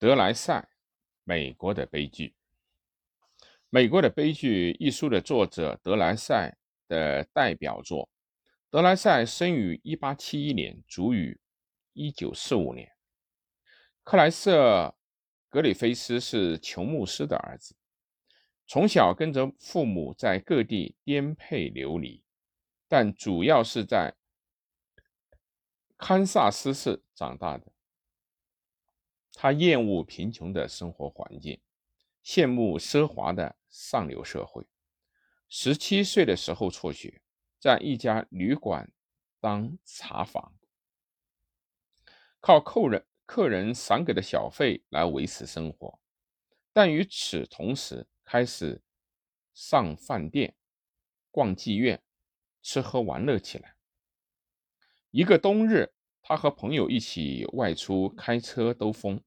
德莱塞，美国的悲剧。美国的悲剧一书的作者德莱塞的代表作。德莱塞生于1871年，卒于1945年。克莱瑟·格里菲斯是穷牧师的儿子，从小跟着父母在各地颠沛流离，但主要是在堪萨斯市长大的。他厌恶贫穷的生活环境，羡慕奢华的上流社会。十七岁的时候辍学，在一家旅馆当茶房，靠客人客人赏给的小费来维持生活。但与此同时，开始上饭店、逛妓院、吃喝玩乐起来。一个冬日，他和朋友一起外出开车兜风。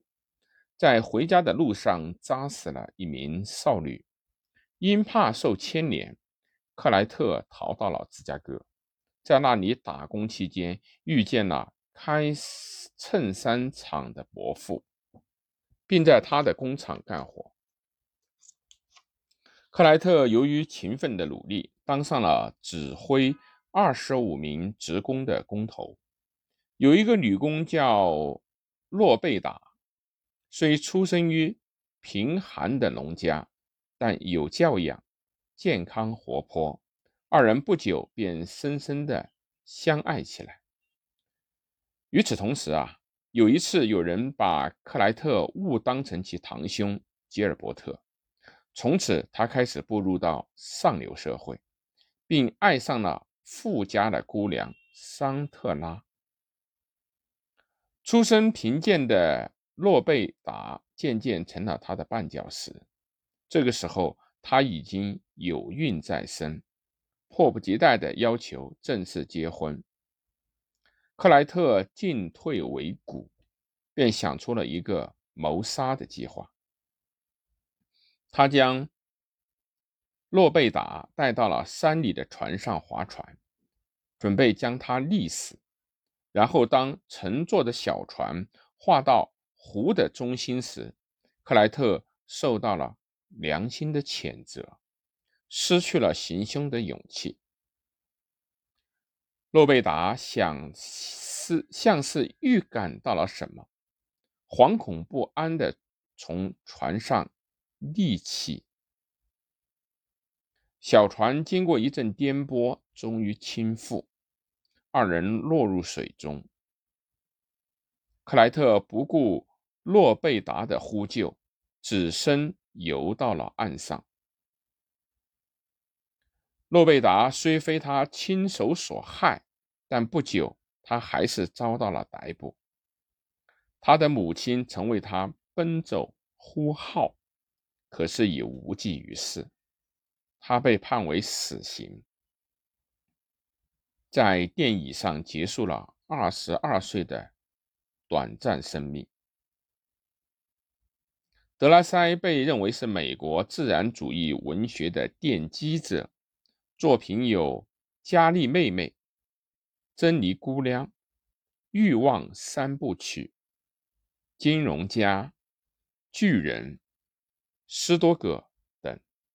在回家的路上，扎死了一名少女。因怕受牵连，克莱特逃到了芝加哥，在那里打工期间，遇见了开衬衫厂的伯父，并在他的工厂干活。克莱特由于勤奋的努力，当上了指挥二十五名职工的工头。有一个女工叫洛贝达。虽出生于贫寒的农家，但有教养、健康活泼，二人不久便深深的相爱起来。与此同时啊，有一次有人把克莱特误当成其堂兄吉尔伯特，从此他开始步入到上流社会，并爱上了富家的姑娘桑特拉。出身贫贱的。洛贝达渐渐成了他的绊脚石。这个时候，他已经有孕在身，迫不及待地要求正式结婚。克莱特进退维谷，便想出了一个谋杀的计划。他将洛贝达带到了山里的船上划船，准备将他溺死。然后，当乘坐的小船划到。湖的中心时，克莱特受到了良心的谴责，失去了行凶的勇气。洛贝达想是像是预感到了什么，惶恐不安地从船上立起。小船经过一阵颠簸，终于倾覆，二人落入水中。克莱特不顾。洛贝达的呼救，只身游到了岸上。洛贝达虽非他亲手所害，但不久他还是遭到了逮捕。他的母亲曾为他奔走呼号，可是已无济于事。他被判为死刑，在电椅上结束了二十二岁的短暂生命。德拉塞被认为是美国自然主义文学的奠基者，作品有《佳丽妹妹》《珍妮姑娘》《欲望三部曲》《金融家》《巨人》《斯多葛